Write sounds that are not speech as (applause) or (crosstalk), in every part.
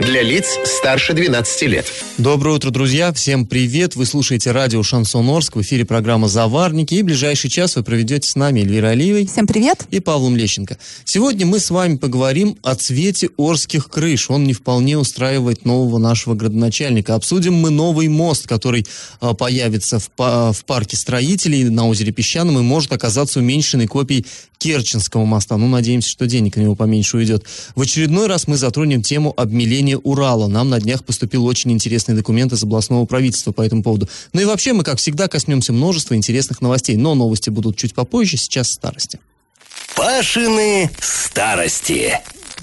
Для лиц старше 12 лет. Доброе утро, друзья. Всем привет. Вы слушаете радио «Шансон Орск». В эфире программа «Заварники». И ближайший час вы проведете с нами Эльвира Алиевой. Всем привет. И Павлом Лещенко. Сегодня мы с вами поговорим о цвете орских крыш. Он не вполне устраивает нового нашего градоначальника. Обсудим мы новый мост, который а, появится в, в парке строителей на озере Песчаном и может оказаться уменьшенной копией Керченского моста. Ну, надеемся, что денег на него поменьше уйдет. В очередной раз мы затронем тему обмеления Урала. Нам на днях поступил очень интересный документ из областного правительства по этому поводу. Ну и вообще мы, как всегда, коснемся множества интересных новостей. Но новости будут чуть попозже, сейчас старости. Пашины старости.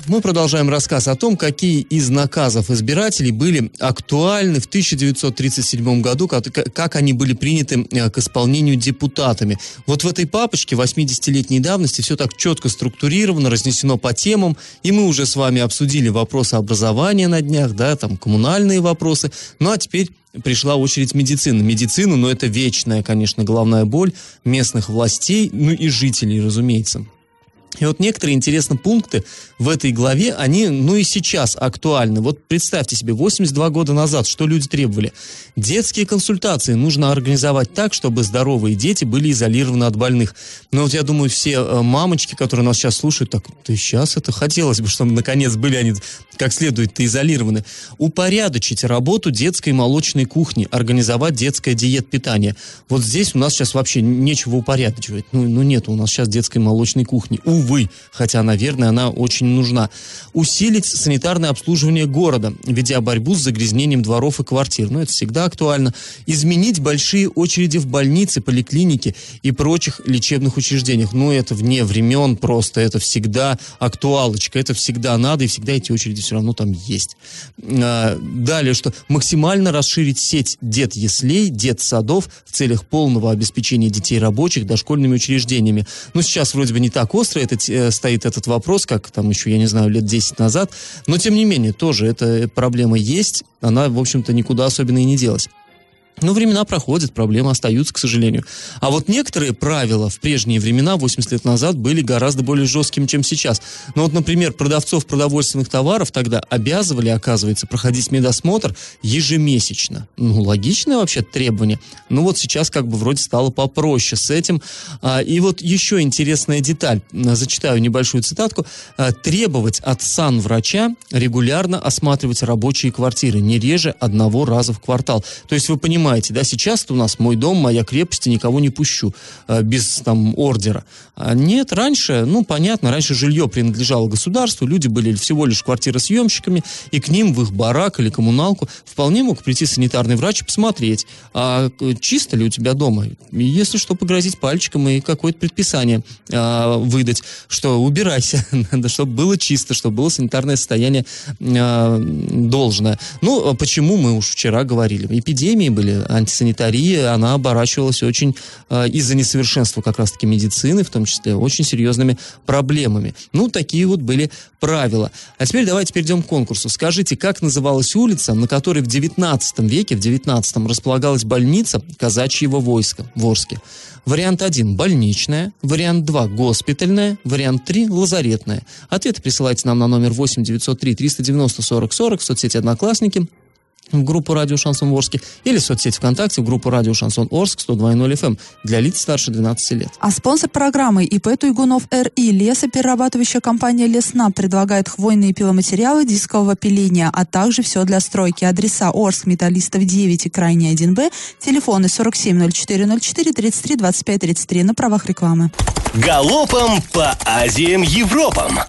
Мы продолжаем рассказ о том, какие из наказов избирателей были актуальны в 1937 году, как, они были приняты э, к исполнению депутатами. Вот в этой папочке 80-летней давности все так четко структурировано, разнесено по темам, и мы уже с вами обсудили вопросы образования на днях, да, там коммунальные вопросы. Ну а теперь пришла очередь медицины. Медицину, но это вечная, конечно, головная боль местных властей, ну и жителей, разумеется. И вот некоторые интересные пункты в этой главе, они, ну и сейчас актуальны. Вот представьте себе, 82 года назад, что люди требовали? Детские консультации нужно организовать так, чтобы здоровые дети были изолированы от больных. Но вот я думаю, все э, мамочки, которые нас сейчас слушают, так, да сейчас это хотелось бы, чтобы наконец были они как следует изолированы. Упорядочить работу детской молочной кухни, организовать детское диет питание. Вот здесь у нас сейчас вообще нечего упорядочивать. Ну, ну нет у нас сейчас детской молочной кухни. Хотя, наверное, она очень нужна. Усилить санитарное обслуживание города, ведя борьбу с загрязнением дворов и квартир. Ну, это всегда актуально. Изменить большие очереди в больнице, поликлинике и прочих лечебных учреждениях. Ну, это вне времен просто. Это всегда актуалочка. Это всегда надо, и всегда эти очереди все равно там есть. А, далее, что максимально расширить сеть дет-яслей, дет-садов в целях полного обеспечения детей рабочих дошкольными учреждениями. Ну, сейчас вроде бы не так остро этот, э, стоит этот вопрос, как там еще, я не знаю, лет 10 назад, но тем не менее, тоже эта проблема есть, она, в общем-то, никуда особенно и не делась. Но времена проходят, проблемы остаются, к сожалению. А вот некоторые правила в прежние времена, 80 лет назад, были гораздо более жесткими, чем сейчас. Ну вот, например, продавцов продовольственных товаров тогда обязывали, оказывается, проходить медосмотр ежемесячно. Ну, логичное вообще требование. Ну вот сейчас как бы вроде стало попроще с этим. А, и вот еще интересная деталь. Зачитаю небольшую цитатку. А, требовать от санврача регулярно осматривать рабочие квартиры не реже одного раза в квартал. То есть вы понимаете, понимаете, да, сейчас у нас мой дом, моя крепость, и никого не пущу э, без там ордера. А нет, раньше, ну, понятно, раньше жилье принадлежало государству, люди были всего лишь квартиросъемщиками, и к ним в их барак или коммуналку вполне мог прийти санитарный врач и посмотреть, а э, чисто ли у тебя дома. Если что, погрозить пальчиком и какое-то предписание а, выдать, что убирайся, (laughs) надо, чтобы было чисто, чтобы было санитарное состояние а, должное. Ну, а почему мы уж вчера говорили? Эпидемии были, антисанитария, она оборачивалась очень э, из-за несовершенства как раз-таки медицины, в том числе, очень серьезными проблемами. Ну, такие вот были правила. А теперь давайте перейдем к конкурсу. Скажите, как называлась улица, на которой в 19 веке, в 19 располагалась больница казачьего войска в Орске? Вариант 1 – больничная, вариант 2 – госпитальная, вариант 3 – лазаретная. Ответы присылайте нам на номер 8 903 390 40 40 в соцсети «Одноклассники» в группу «Радио Шансон Орске» или в соцсети ВКонтакте в группу «Радио Шансон Орск» 102.0 FM эм для лиц старше 12 лет. А спонсор программы ИП Туйгунов РИ лесоперерабатывающая компания «Лесна» предлагает хвойные пиломатериалы дискового пиления, а также все для стройки. Адреса Орск, Металлистов 9 и Крайний 1Б, телефоны 470404 33 25 33 на правах рекламы. Галопом по Азиям Европам!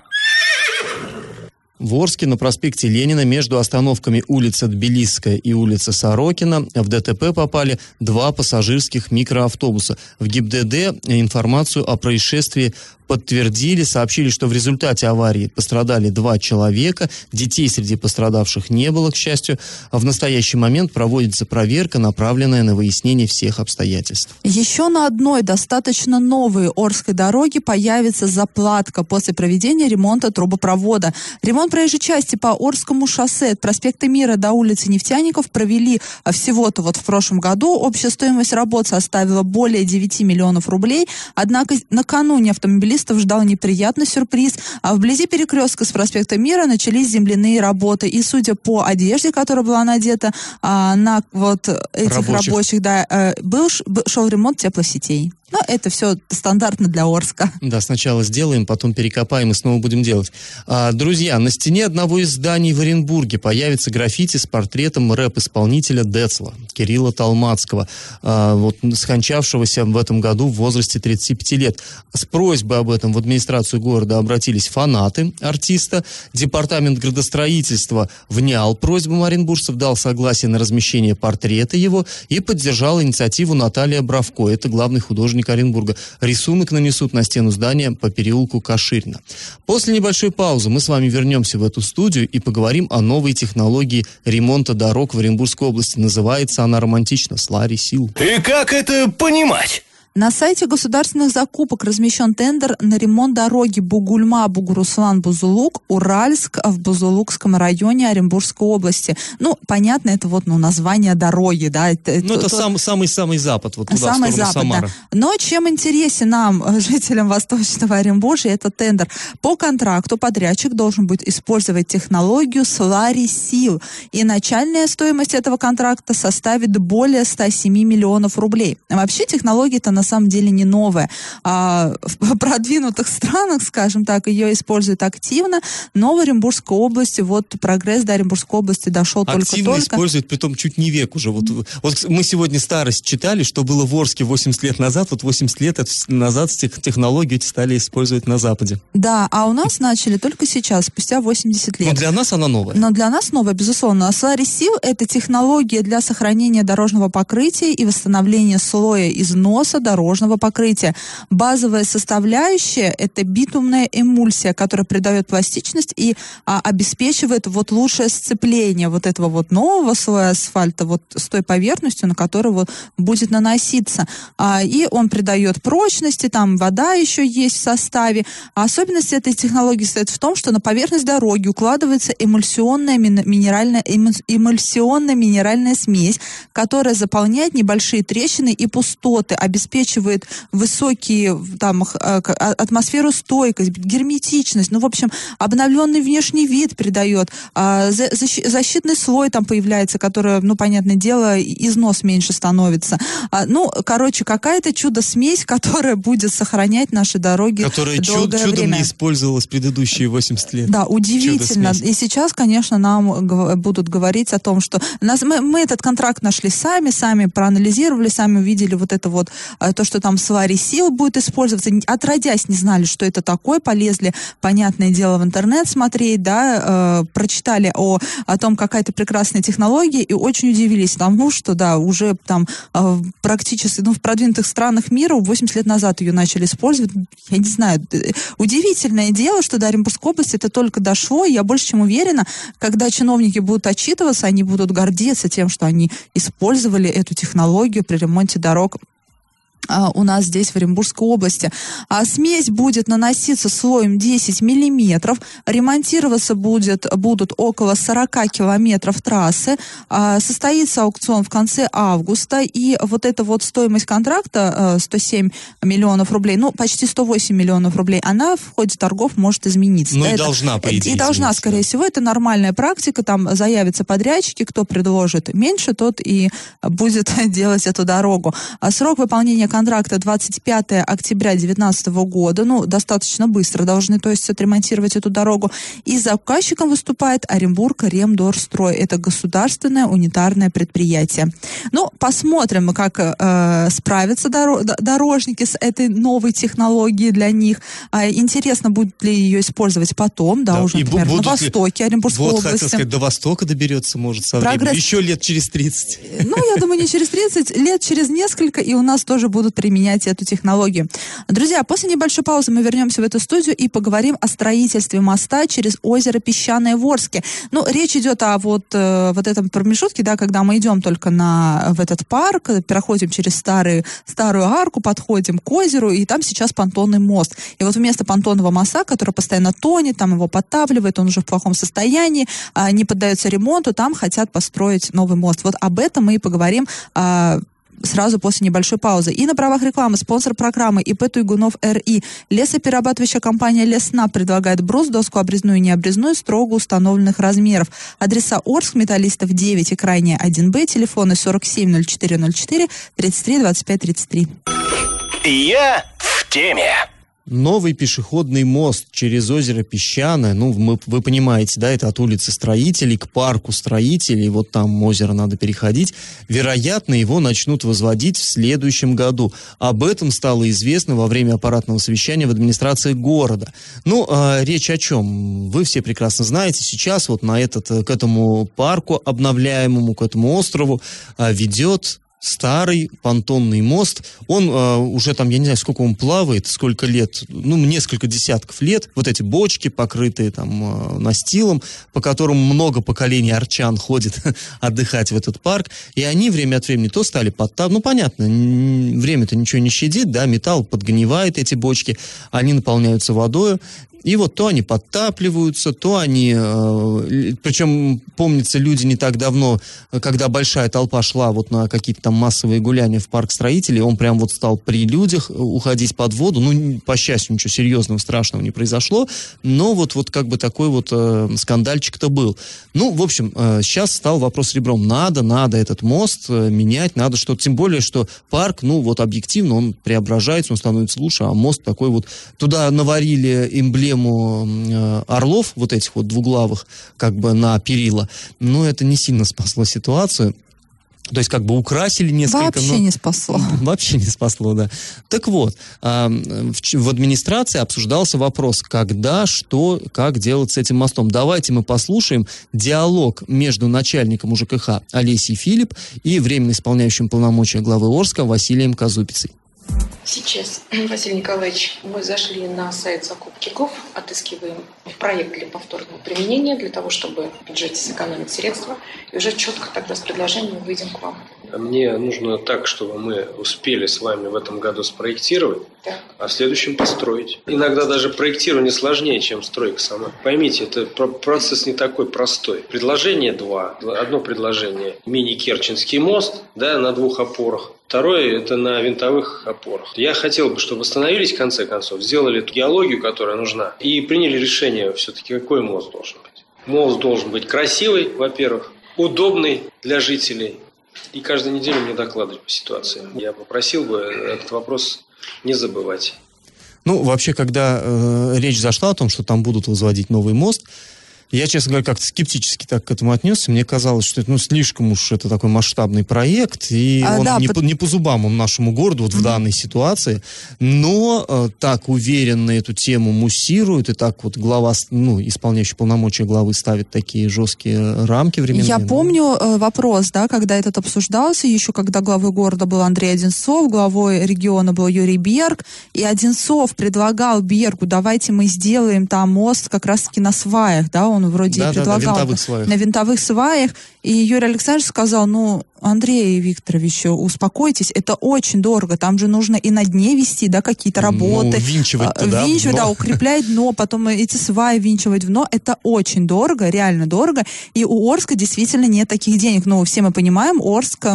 В Орске на проспекте Ленина между остановками улица Тбилисская и улица Сорокина в ДТП попали два пассажирских микроавтобуса. В ГИБДД информацию о происшествии подтвердили, сообщили, что в результате аварии пострадали два человека, детей среди пострадавших не было, к счастью. В настоящий момент проводится проверка, направленная на выяснение всех обстоятельств. Еще на одной достаточно новой Орской дороге появится заплатка после проведения ремонта трубопровода. Ремонт проезжей части по Орскому шоссе от проспекта Мира до улицы Нефтяников провели всего-то вот в прошлом году. Общая стоимость работ составила более 9 миллионов рублей. Однако накануне автомобилистов ждал неприятный сюрприз. А вблизи перекрестка с проспекта Мира начались земляные работы. И судя по одежде, которая была надета а, на вот этих рабочих, рабочих да, э, был, шел ремонт теплосетей. Но это все стандартно для Орска. Да, сначала сделаем, потом перекопаем и снова будем делать. А, друзья, на стене одного из зданий в Оренбурге появится граффити с портретом рэп-исполнителя Децла, Кирилла Талмацкого, а, вот, скончавшегося в этом году в возрасте 35 лет. С просьбой об этом в администрацию города обратились фанаты артиста. Департамент градостроительства внял просьбам оренбуржцев, дал согласие на размещение портрета его и поддержал инициативу Наталья Бравко. Это главный художник художника Оренбурга. Рисунок нанесут на стену здания по переулку Каширина. После небольшой паузы мы с вами вернемся в эту студию и поговорим о новой технологии ремонта дорог в Оренбургской области. Называется она романтично «Слари Сил». И как это понимать? На сайте государственных закупок размещен тендер на ремонт дороги Бугульма-Бугуруслан-Бузулук, Уральск в Бузулукском районе Оренбургской области. Ну, понятно, это вот ну, название дороги, да. Это, ну, это самый-самый запад, вот туда, самый в запад, Самары. Да. Но чем интересен нам, э, жителям Восточного Оренбуржья, этот тендер. По контракту подрядчик должен будет использовать технологию Слари Сил. И начальная стоимость этого контракта составит более 107 миллионов рублей. Вообще технология-то на самом деле не новая. А в продвинутых странах, скажем так, ее используют активно, но в Оренбургской области, вот прогресс до Оренбургской области дошел только-только. Активно используют, притом чуть не век уже. Вот, вот мы сегодня старость читали, что было в Орске 80 лет назад, вот 80 лет назад технологии эти стали использовать на Западе. Да, а у нас начали только сейчас, спустя 80 лет. Но для нас она новая. Но для нас новая, безусловно. А Сил – это технология для сохранения дорожного покрытия и восстановления слоя износа дорожного покрытия. Базовая составляющая – это битумная эмульсия, которая придает пластичность и а, обеспечивает вот лучшее сцепление вот этого вот нового слоя асфальта вот с той поверхностью, на которую вот будет наноситься. А, и он придает прочности, там вода еще есть в составе. А особенность этой технологии состоит в том, что на поверхность дороги укладывается эмульсионная минеральная, эмульсионная минеральная смесь, которая заполняет небольшие трещины и пустоты, обеспечивая обеспечивает высокие там а, а, атмосферу стойкость, герметичность, ну, в общем, обновленный внешний вид придает, а, защитный слой там появляется, который, ну, понятное дело, износ меньше становится. Ну, короче, какая-то чудо-смесь, (laughs) которая будет сохранять наши дороги Которая чуд, чудом время. не использовалась предыдущие 80 лет. Да, удивительно. И сейчас, конечно, нам будут говорить о том, что нас, мы, мы этот контракт нашли сами, сами проанализировали, сами увидели вот это вот то, что там свари сил будет использоваться, отродясь не знали, что это такое, полезли, понятное дело, в интернет смотреть, да, э, прочитали о, о том, какая-то прекрасная технология, и очень удивились тому, что, да, уже там э, практически, ну, в продвинутых странах мира 80 лет назад ее начали использовать, я не знаю, э, удивительное дело, что до Оренбургской области это только дошло, и я больше чем уверена, когда чиновники будут отчитываться, они будут гордиться тем, что они использовали эту технологию при ремонте дорог у нас здесь в Оренбургской области. А смесь будет наноситься слоем 10 миллиметров, ремонтироваться будет, будут около 40 километров трассы, а, состоится аукцион в конце августа, и вот эта вот стоимость контракта 107 э, миллионов рублей, ну, почти 108 миллионов рублей, она в ходе торгов может измениться. Ну, да, и это, должна, по идее, И должна, скорее всего, это нормальная практика, там заявятся подрядчики, кто предложит меньше, тот и будет (laughs) делать эту дорогу. А срок выполнения контракта 25 октября 2019 года. Ну, достаточно быстро должны, то есть, отремонтировать эту дорогу. И заказчиком выступает Оренбург Ремдорстрой. Это государственное унитарное предприятие. Ну, посмотрим, как э, справятся доро- дорожники с этой новой технологией для них. А, интересно, будут ли ее использовать потом, да, да уже, например, на востоке ли... Оренбургской вот, области. хотел сказать, до востока доберется, может, со Прогресс... временем. Еще лет через 30. Ну, я думаю, не через 30, лет через несколько, и у нас тоже будут применять эту технологию. Друзья, после небольшой паузы мы вернемся в эту студию и поговорим о строительстве моста через озеро Песчаное Ворске. Ну, речь идет о вот, э, вот этом промежутке, да, когда мы идем только на, в этот парк, проходим через старый, старую арку, подходим к озеру, и там сейчас понтонный мост. И вот вместо понтонного моста, который постоянно тонет, там его подтапливает, он уже в плохом состоянии, а, не поддается ремонту, там хотят построить новый мост. Вот об этом мы и поговорим а, сразу после небольшой паузы. И на правах рекламы спонсор программы ИП Туйгунов РИ. Лесоперерабатывающая компания Лесна предлагает брус, доску обрезную и необрезную строго установленных размеров. Адреса Орск, Металлистов 9 и крайне 1Б, телефоны 470404 33 25 33. Я в теме. Новый пешеходный мост через озеро Песчаное, ну, мы, вы понимаете, да, это от улицы Строителей к парку Строителей, вот там озеро надо переходить. Вероятно, его начнут возводить в следующем году. Об этом стало известно во время аппаратного совещания в администрации города. Ну, э, речь о чем? Вы все прекрасно знаете, сейчас вот на этот, к этому парку обновляемому, к этому острову э, ведет старый понтонный мост. Он э, уже там, я не знаю, сколько он плавает, сколько лет, ну, несколько десятков лет. Вот эти бочки, покрытые там э, настилом, по которым много поколений арчан ходит (laughs) отдыхать в этот парк. И они время от времени то стали подтап... Ну, понятно, время-то ничего не щадит, да, металл подгнивает эти бочки, они наполняются водой. И вот то они подтапливаются, то они... Э, причем, помнится, люди не так давно, когда большая толпа шла вот на какие-то там массовые гуляния в парк строителей, он прям вот стал при людях уходить под воду. Ну, по счастью, ничего серьезного, страшного не произошло, но вот, вот как бы такой вот э, скандальчик-то был. Ну, в общем, э, сейчас стал вопрос ребром. Надо, надо этот мост э, менять, надо что-то. Тем более, что парк, ну, вот объективно, он преображается, он становится лучше, а мост такой вот... Туда наварили эмблему тему э, орлов, вот этих вот двуглавых, как бы на перила, но это не сильно спасло ситуацию. То есть как бы украсили несколько... Вообще но... не спасло. (laughs) Вообще не спасло, да. Так вот, в администрации обсуждался вопрос, когда, что, как делать с этим мостом. Давайте мы послушаем диалог между начальником УЖКХ Олесей Филипп и временно исполняющим полномочия главы Орска Василием Казупицей. Сейчас, (clears throat) Василий Николаевич, мы зашли на сайт закупки ГОВ, отыскиваем проект для повторного применения, для того, чтобы в бюджете сэкономить средства, и уже четко тогда с предложением выйдем к вам. Мне нужно так, чтобы мы успели с вами в этом году спроектировать, так. а в следующем построить. Иногда даже проектирование сложнее, чем стройка сама. Поймите, это процесс не такой простой. Предложение два. Одно предложение – мини-Керченский мост да, на двух опорах. Второе – это на винтовых опорах. Я хотел бы, чтобы остановились в конце концов, сделали эту геологию, которая нужна, и приняли решение все-таки, какой мост должен быть. Мост должен быть красивый, во-первых, удобный для жителей, и каждую неделю мне докладывать по ситуации. Я попросил бы этот вопрос не забывать. Ну, вообще, когда э, речь зашла о том, что там будут возводить новый мост, я, честно говоря, как-то скептически так к этому отнесся. Мне казалось, что это ну, слишком уж это такой масштабный проект, и а, он да, не, по, не по зубам он нашему городу вот mm-hmm. в данной ситуации. Но э, так уверенно эту тему муссирует, и так вот глава, ну, исполняющий полномочия главы ставит такие жесткие рамки временные. Я помню э, вопрос, да, когда этот обсуждался, еще когда главой города был Андрей Одинцов, главой региона был Юрий Берг, и Одинцов предлагал Бергу, давайте мы сделаем там мост как раз-таки на сваях, да, он вроде да, предлагал. Да, на винтовых сваях. На винтовых сваях. И Юрий Александрович сказал, ну, Андрей Викторович, успокойтесь, это очень дорого, там же нужно и на дне вести, да, какие-то ну, работы. Ну, винчивать туда, Винчивать, да, укреплять дно, потом эти сваи винчивать в дно, это очень дорого, реально дорого. И у Орска действительно нет таких денег. Но все мы понимаем, Орск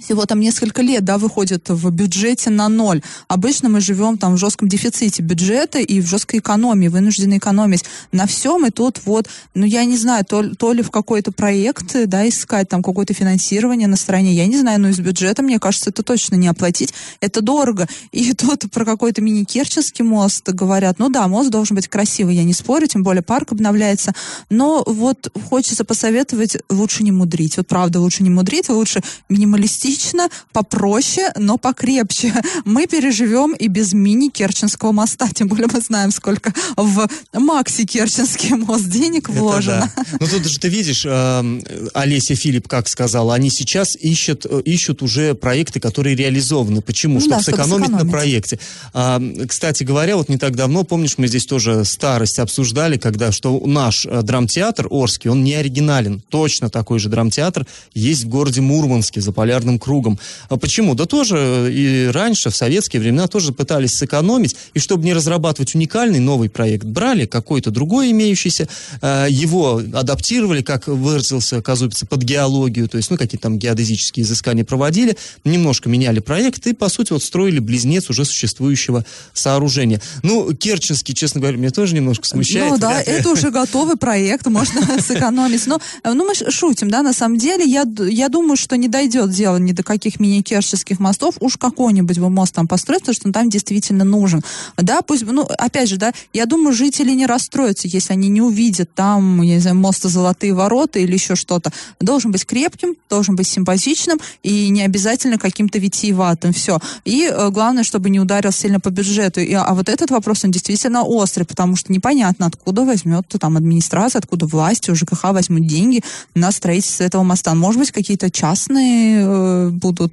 всего там несколько лет, да, выходит в бюджете на ноль. Обычно мы живем там в жестком дефиците бюджета и в жесткой экономии, вынуждены экономить на всем, и тут вот, ну, я не знаю, то, то ли в какой-то проект, да, искать там какое-то финансирование на стороне, я не знаю, но из бюджета, мне кажется, это точно не оплатить, это дорого. И (laughs) тут про какой-то мини-керченский мост говорят, ну да, мост должен быть красивый, я не спорю, тем более парк обновляется, но вот хочется посоветовать лучше не мудрить, вот правда, лучше не мудрить, лучше минималистично реалистично, попроще, но покрепче. Мы переживем и без мини-Керченского моста, (laughs) тем более мы знаем, сколько в Макси-Керченский мост денег вложено. Да. Ну тут же ты видишь, э, Олеся Филипп как сказала, они сейчас ищут, э, ищут уже проекты, которые реализованы. Почему? Ну, чтобы, да, сэкономить чтобы сэкономить на проекте. А, кстати говоря, вот не так давно, помнишь, мы здесь тоже старость обсуждали, когда что наш э, драмтеатр Орский, он не оригинален. Точно такой же драмтеатр есть в городе Мурманске за полярным кругом. А почему? Да тоже и раньше, в советские времена, тоже пытались сэкономить, и чтобы не разрабатывать уникальный новый проект, брали какой-то другой имеющийся, а, его адаптировали, как выразился Казупица, под геологию, то есть, ну, какие-то там геодезические изыскания проводили, немножко меняли проект и, по сути, вот строили близнец уже существующего сооружения. Ну, Керченский, честно говоря, меня тоже немножко смущает. Ну, да, это уже готовый проект, можно (laughs) сэкономить. Но, ну, мы шутим, да, на самом деле, я, я думаю, что не дойдет дело ни до каких мини-керченских мостов, уж какой-нибудь бы мост там построить, потому что он там действительно нужен. Да, пусть, ну, опять же, да, я думаю, жители не расстроятся, если они не увидят там, я не знаю, моста Золотые ворота или еще что-то. Должен быть крепким, должен быть симпатичным и не обязательно каким-то витиеватым. Все. И э, главное, чтобы не ударил сильно по бюджету. И, а вот этот вопрос, он действительно острый, потому что непонятно, откуда возьмет там администрация, откуда власти, у ЖКХ возьмут деньги на строительство этого моста. Может быть, какие-то частные э, будут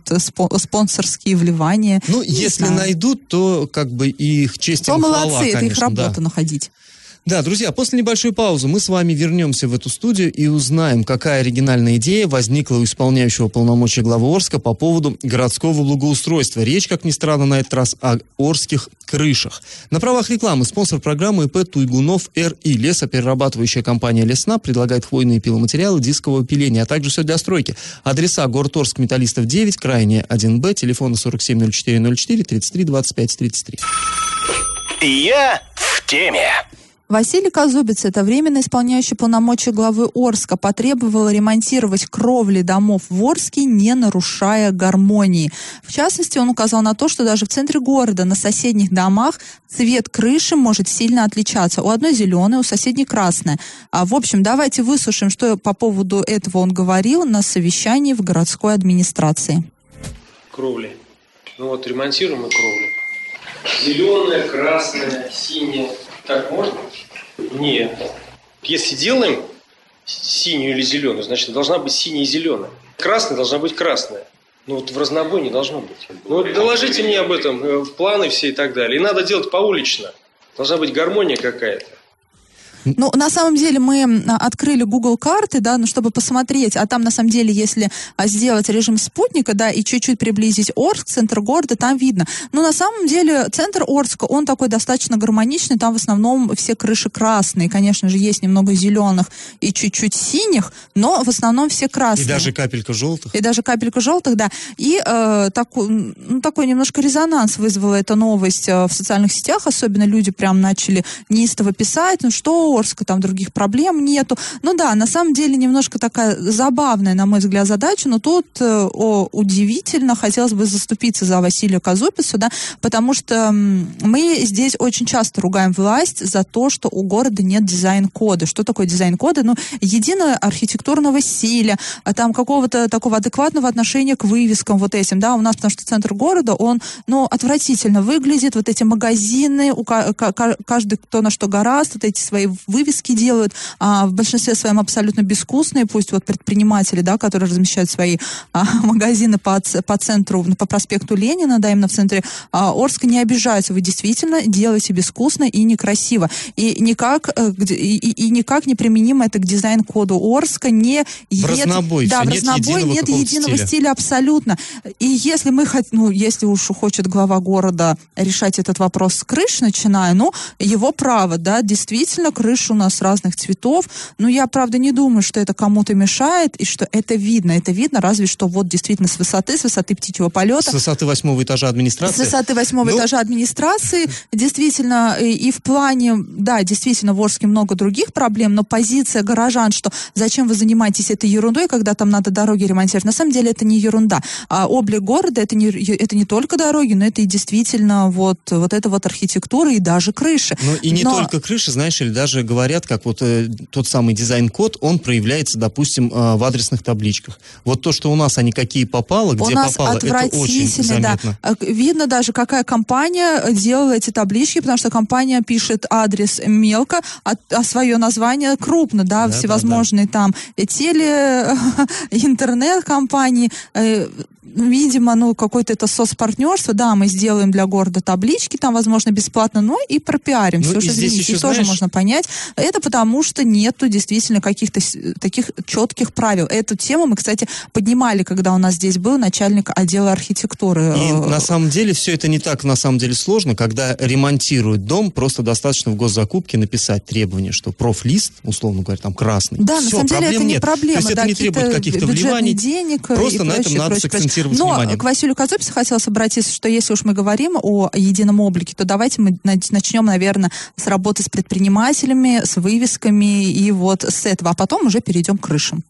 спонсорские вливания. Ну, если знаю. найдут, то как бы их честь то молодцы, хвала, конечно, это их работа да. находить. Да, друзья, после небольшой паузы мы с вами вернемся в эту студию и узнаем, какая оригинальная идея возникла у исполняющего полномочия главы Орска по поводу городского благоустройства. Речь, как ни странно, на этот раз о орских крышах. На правах рекламы спонсор программы ИП Туйгунов РИ. Лесоперерабатывающая компания Лесна предлагает хвойные пиломатериалы дискового пиления, а также все для стройки. Адреса город Орск, Металлистов 9, крайне 1Б, телефоны 470404 33 25 33. Я в теме. Василий Казубец, это временно исполняющий полномочия главы Орска, потребовал ремонтировать кровли домов в Орске, не нарушая гармонии. В частности, он указал на то, что даже в центре города на соседних домах цвет крыши может сильно отличаться. У одной зеленая, у соседней красная. А, в общем, давайте выслушаем, что по поводу этого он говорил на совещании в городской администрации. Кровли. Ну вот ремонтируем мы кровли. Зеленая, красная, синяя так можно? Нет. Если делаем синюю или зеленую, значит должна быть синяя и зеленая. Красная должна быть красная. Ну вот в разнобой не должно быть. Ну вот доложите мне об этом, э, планы все и так далее. И надо делать поулично. Должна быть гармония какая-то. Ну, на самом деле мы открыли Google карты, да, ну, чтобы посмотреть, а там на самом деле, если а, сделать режим спутника, да, и чуть-чуть приблизить Орск, центр города, там видно. Но на самом деле центр Орска, он такой достаточно гармоничный, там в основном все крыши красные, конечно же, есть немного зеленых и чуть-чуть синих, но в основном все красные. И даже капелька желтых. И даже капелька желтых, да. И э, такой, ну, такой немножко резонанс вызвала эта новость э, в социальных сетях, особенно люди прям начали неистово писать, ну что, Орска, там других проблем нету. Ну да, на самом деле немножко такая забавная, на мой взгляд, задача, но тут э, о, удивительно хотелось бы заступиться за Василия Казупицу, да, потому что мы здесь очень часто ругаем власть за то, что у города нет дизайн-кода. Что такое дизайн-коды? Ну, единого архитектурного стиля, а там какого-то такого адекватного отношения к вывескам вот этим, да, у нас, потому что центр города, он, ну, отвратительно выглядит, вот эти магазины, у каждый кто на что гораст, вот эти свои вывески делают, а в большинстве своем абсолютно безвкусные, пусть вот предприниматели, да, которые размещают свои а, (laughs) магазины по, по центру, по проспекту Ленина, да, именно в центре а, Орска, не обижаются. Вы действительно делаете безвкусно и некрасиво. И никак, э, и, и, и никак не применимо это к дизайн-коду Орска. Не в разнобой. Да, в разнобой нет единого, нет единого стиля. стиля абсолютно. И если мы хотим, ну, если уж хочет глава города решать этот вопрос с крыш, начиная, ну, его право, да, действительно, крыша у нас разных цветов. Но я, правда, не думаю, что это кому-то мешает, и что это видно. Это видно разве что вот действительно с высоты, с высоты птичьего полета. С высоты восьмого этажа администрации. С высоты восьмого ну... этажа администрации. Действительно, и, и в плане, да, действительно, в Орске много других проблем, но позиция горожан, что зачем вы занимаетесь этой ерундой, когда там надо дороги ремонтировать, на самом деле это не ерунда. А облик города это не, это не только дороги, но это и действительно вот, вот эта вот архитектура и даже крыши. Ну и не но... только крыши, знаешь, или даже говорят, как вот э, тот самый дизайн-код, он проявляется, допустим, э, в адресных табличках. Вот то, что у нас они какие попало, где у нас попало, это очень заметно. Да. Видно даже, какая компания делала эти таблички, потому что компания пишет адрес мелко, а, а свое название крупно, да, да всевозможные да, да. там теле, (laughs) интернет-компании, э, видимо, ну, какое-то это соцпартнерство, да, мы сделаем для города таблички, там, возможно, бесплатно, но и пропиарим. Ну, все, здесь еще, тоже знаешь... можно понять. Это потому, что нету действительно каких-то таких четких правил. Эту тему мы, кстати, поднимали, когда у нас здесь был начальник отдела архитектуры. И на самом деле все это не так, на самом деле, сложно. Когда ремонтируют дом, просто достаточно в госзакупке написать требование, что профлист, условно говоря, там красный. Да, все, на самом деле это не нет. проблема. То есть да, это не требует каких-то вливаний. денег просто на этом надо сакцентировать акцентировать Но внимание. к Василию Казупису хотелось обратиться, что если уж мы говорим о едином облике, то давайте мы начнем, наверное, с работы с предпринимателями, с вывесками и вот с этого, а потом уже перейдем к крышам.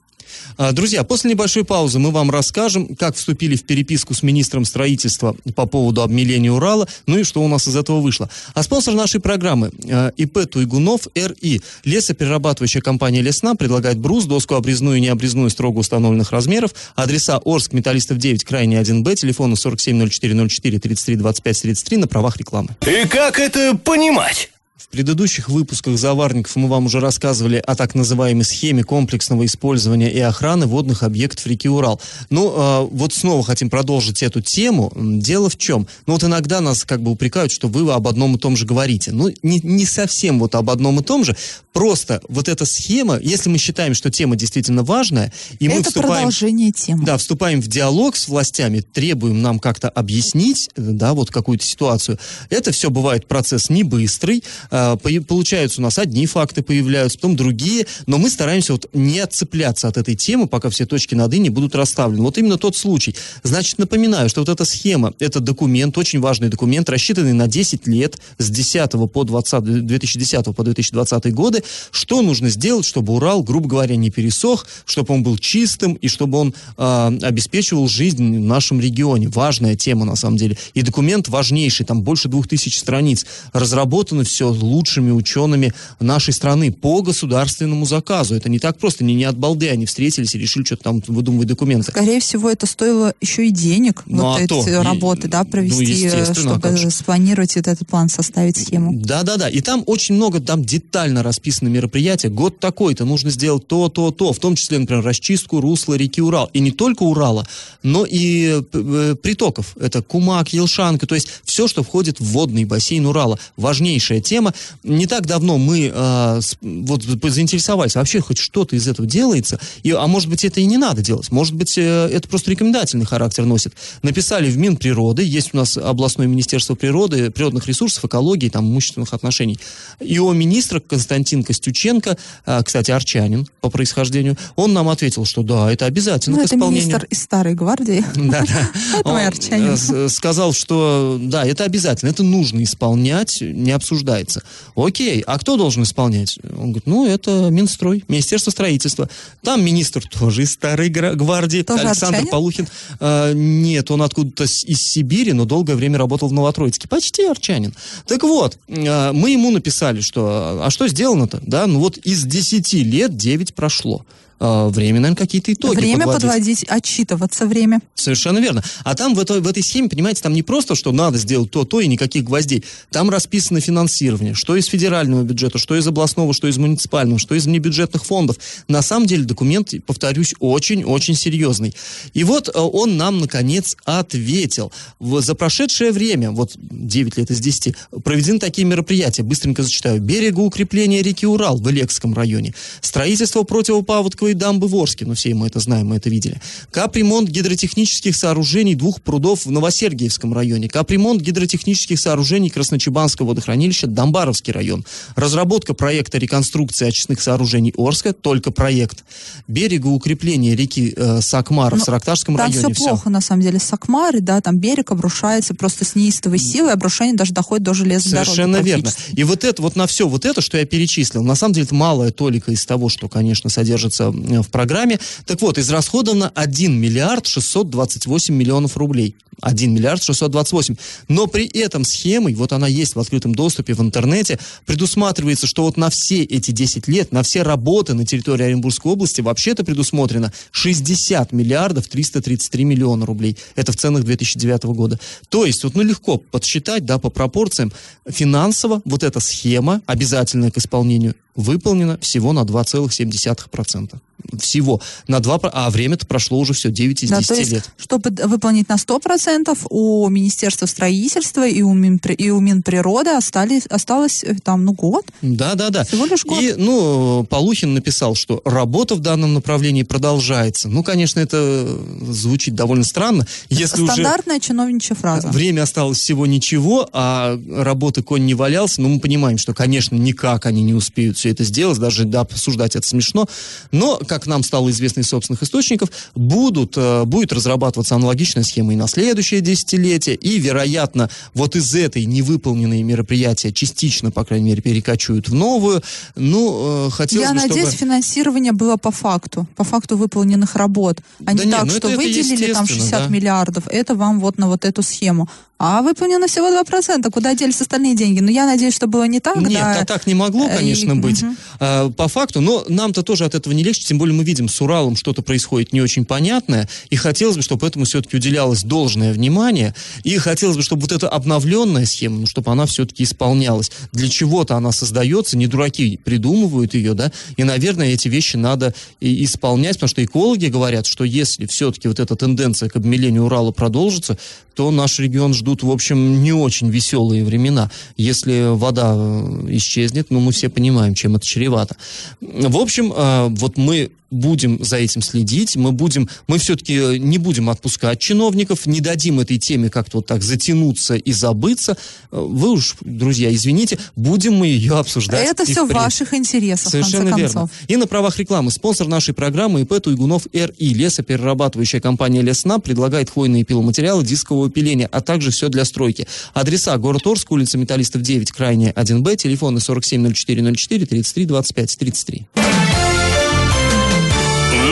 А, друзья, после небольшой паузы мы вам расскажем, как вступили в переписку с министром строительства по поводу обмеления Урала, ну и что у нас из этого вышло. А спонсор нашей программы а, ИП Туйгунов РИ. Лесоперерабатывающая компания Лесна предлагает брус, доску обрезную и необрезную строго установленных размеров. Адреса Орск, Металлистов 9, крайний 1Б, телефону 470404 33 25 33 на правах рекламы. И как это понимать? В предыдущих выпусках «Заварников» мы вам уже рассказывали о так называемой схеме комплексного использования и охраны водных объектов реки Урал. Ну, э, вот снова хотим продолжить эту тему. Дело в чем? Ну, вот иногда нас как бы упрекают, что вы об одном и том же говорите. Ну, не, не совсем вот об одном и том же. Просто вот эта схема, если мы считаем, что тема действительно важная, и Это мы вступаем... продолжение темы. Да, вступаем в диалог с властями, требуем нам как-то объяснить, да, вот какую-то ситуацию. Это все бывает процесс не быстрый, а, получаются у нас одни факты появляются, потом другие, но мы стараемся вот не отцепляться от этой темы, пока все точки над «и» не будут расставлены. Вот именно тот случай. Значит, напоминаю, что вот эта схема, это документ, очень важный документ, рассчитанный на 10 лет, с 10 по 20, 2010 по 2020 годы. Что нужно сделать, чтобы Урал, грубо говоря, не пересох, чтобы он был чистым и чтобы он э, обеспечивал жизнь в нашем регионе. Важная тема, на самом деле. И документ важнейший, там больше двух тысяч страниц. Разработано все лучшими учеными нашей страны по государственному заказу. Это не так просто, не, не от балды они встретились и решили что-то там выдумывать документы. Скорее всего, это стоило еще и денег, ну, вот а эти то. работы, и, да, провести, ну, чтобы а спланировать вот этот план, составить схему. Да-да-да, и там очень много, там детально расписаны мероприятия. Год такой-то, нужно сделать то, то, то, в том числе, например, расчистку русла реки Урал. И не только Урала, но и э, притоков. Это Кумак, Елшанка, то есть все, что входит в водный бассейн Урала. Важнейшая тема, не так давно мы э, вот заинтересовались, вообще хоть что-то из этого делается, и, а может быть это и не надо делать, может быть э, это просто рекомендательный характер носит. Написали в Минприроды, есть у нас областное министерство природы, природных ресурсов, экологии, там, имущественных отношений. И о министра Константин Костюченко, э, кстати, арчанин по происхождению, он нам ответил, что да, это обязательно ну, к это исполнению. министр из Старой Гвардии. (laughs) Да, да. Он э, сказал, что да, это обязательно, это нужно исполнять, не обсуждается. Окей, а кто должен исполнять? Он говорит, ну, это Минстрой, Министерство строительства. Там министр тоже из Старой Гвардии, тоже Александр арчанин? Полухин. А, нет, он откуда-то из Сибири, но долгое время работал в Новотроицке. Почти арчанин. Так вот, а, мы ему написали, что, а что сделано-то? Да, ну вот из 10 лет 9 прошло. А, время, наверное, какие-то итоги Время подводить. подводить, отчитываться время. Совершенно верно. А там в этой, в этой схеме, понимаете, там не просто, что надо сделать то, то и никаких гвоздей. Там расписано финансирование, что из федерального бюджета, что из областного, что из муниципального, что из внебюджетных фондов. На самом деле документ, повторюсь, очень-очень серьезный. И вот э, он нам, наконец, ответил. За прошедшее время, вот 9 лет из 10, проведены такие мероприятия, быстренько зачитаю. Берегоукрепление реки Урал в Элекском районе, строительство противопаводковой строить дамбы в Орске, ну все мы это знаем, мы это видели. Капремонт гидротехнических сооружений двух прудов в Новосергиевском районе. Капремонт гидротехнических сооружений Красночебанского водохранилища Домбаровский район. Разработка проекта реконструкции очистных сооружений Орска, только проект. Берегоукрепление реки э, Сакмар в ну, Саракташском там районе. Там все плохо, на самом деле, Сакмары, да, там берег обрушается просто с неистовой силой, обрушение даже доходит до железной Совершенно верно. И вот это, вот на все вот это, что я перечислил, на самом деле это малая толика из того, что, конечно, содержится в программе. Так вот, израсходовано 1 миллиард 628 миллионов рублей. 1 миллиард 628. Но при этом схемой, вот она есть в открытом доступе в интернете, предусматривается, что вот на все эти 10 лет, на все работы на территории Оренбургской области вообще-то предусмотрено 60 миллиардов 333 миллиона рублей. Это в ценах 2009 года. То есть, вот ну легко подсчитать, да, по пропорциям, финансово вот эта схема, обязательная к исполнению, выполнена всего на 2,7% всего на 2, а время-то прошло уже все, 9 из да, 10 то есть, лет. Чтобы выполнить на 100%, у Министерства строительства и у, Минпри, и у Минприроды остались, осталось э, там, ну, год. Да, да, да. Всего лишь год. И, ну, Полухин написал, что работа в данном направлении продолжается. Ну, конечно, это звучит довольно странно. Если Стандартная уже чиновничья фраза. Время осталось всего ничего, а работы конь не валялся. Ну, мы понимаем, что, конечно, никак они не успеют все это сделать, даже да, обсуждать это смешно. Но, как нам стало известно из собственных источников, будут, э, будет разрабатываться аналогичная схема и на следующее десятилетие, и, вероятно, вот из этой невыполненные мероприятия частично, по крайней мере, перекочуют в новую. Ну, э, хотелось Я бы, надеюсь, чтобы... финансирование было по факту, по факту выполненных работ, а не да так, нет, ну что это, выделили там 60 да. миллиардов, это вам вот на вот эту схему. А выполнено всего 2%. Куда делись остальные деньги? Ну, я надеюсь, что было не так. Нет, да. а так не могло, конечно, и... быть. Угу. А, по факту. Но нам-то тоже от этого не легче. Тем более мы видим, с Уралом что-то происходит не очень понятное. И хотелось бы, чтобы этому все-таки уделялось должное внимание. И хотелось бы, чтобы вот эта обновленная схема, ну, чтобы она все-таки исполнялась. Для чего-то она создается. Не дураки придумывают ее, да. И, наверное, эти вещи надо и исполнять. Потому что экологи говорят, что если все-таки вот эта тенденция к обмелению Урала продолжится, то наш регион ждут, в общем, не очень веселые времена. Если вода э, исчезнет, ну, мы все понимаем, чем это чревато. В общем, э, вот мы будем за этим следить, мы будем, мы все-таки э, не будем отпускать чиновников, не дадим этой теме как-то вот так затянуться и забыться. Вы уж, друзья, извините, будем мы ее обсуждать. Это все в ваших интересах, Совершенно в верно. И на правах рекламы спонсор нашей программы ИП Туйгунов РИ, лесоперерабатывающая компания Лесна, предлагает хвойные пиломатериалы дискового пиления, а также все для стройки. Адреса город Орск, улица Металлистов 9, крайняя 1Б, телефоны 470404 33 25 33.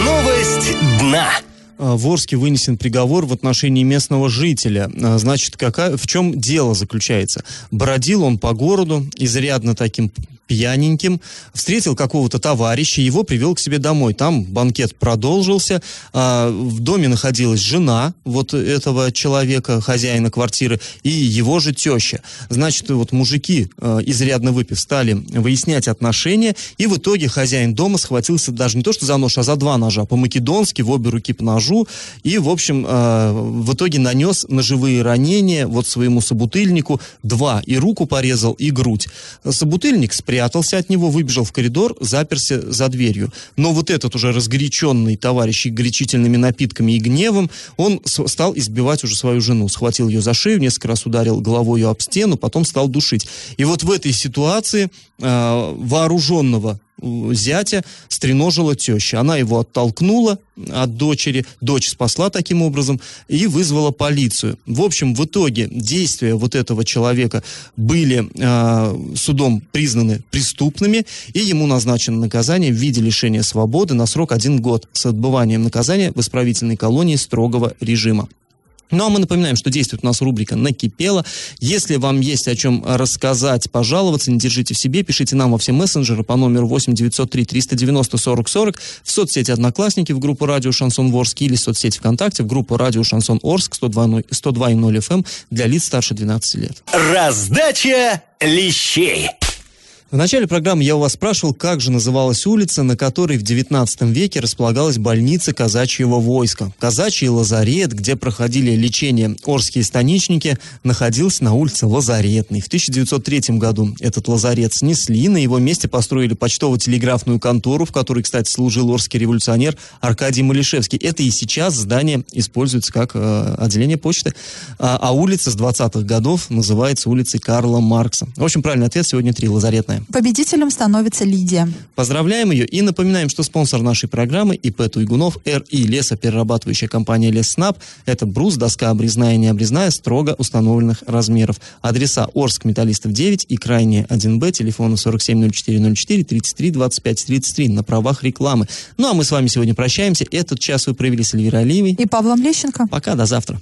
Новость дна. А, в Орске вынесен приговор в отношении местного жителя. А, значит, какая, в чем дело заключается? Бродил он по городу, изрядно таким пьяненьким, встретил какого-то товарища, его привел к себе домой. Там банкет продолжился, а, в доме находилась жена вот этого человека, хозяина квартиры, и его же теща. Значит, вот мужики, а, изрядно выпив, стали выяснять отношения, и в итоге хозяин дома схватился даже не то что за нож, а за два ножа, по-македонски, в обе руки по ножу, и, в общем, а, в итоге нанес ножевые ранения вот своему собутыльнику, два, и руку порезал, и грудь. Собутыльник спрятал спрятался от него, выбежал в коридор, заперся за дверью. Но вот этот уже разгоряченный товарищ горячительными напитками и гневом, он стал избивать уже свою жену. Схватил ее за шею, несколько раз ударил головой ее об стену, потом стал душить. И вот в этой ситуации э, вооруженного зятя стреножила теща. Она его оттолкнула от дочери, дочь спасла таким образом и вызвала полицию. В общем, в итоге действия вот этого человека были э, судом признаны преступными, и ему назначено наказание в виде лишения свободы на срок один год с отбыванием наказания в исправительной колонии строгого режима. Ну а мы напоминаем, что действует у нас рубрика «Накипело». Если вам есть о чем рассказать, пожаловаться, не держите в себе, пишите нам во все мессенджеры по номеру 8 903 390 40 40 в соцсети «Одноклассники» в группу «Радио Шансон Орск» или в соцсети ВКонтакте в группу «Радио Шансон Орск» 102.0 FM эм для лиц старше 12 лет. Раздача лещей. В начале программы я у вас спрашивал, как же называлась улица, на которой в 19 веке располагалась больница казачьего войска. Казачий лазарет, где проходили лечение орские станичники, находился на улице Лазаретной. В 1903 году этот лазарет снесли, на его месте построили почтово-телеграфную контору, в которой, кстати, служил орский революционер Аркадий Малишевский. Это и сейчас здание используется как э, отделение почты, а, а улица с 20-х годов называется улицей Карла Маркса. В общем, правильный ответ сегодня три, Лазаретная. Победителем становится Лидия. Поздравляем ее и напоминаем, что спонсор нашей программы ИП Туйгунов РИ лесоперерабатывающая компания Леснаб. Это брус, доска обрезная и необрезная строго установленных размеров. Адреса Орск, Металлистов 9 и крайне 1Б, телефоны 470404 33 25 33 на правах рекламы. Ну а мы с вами сегодня прощаемся. Этот час вы провели с Эльвирой Алиевой. И Павлом Лещенко. Пока, до завтра.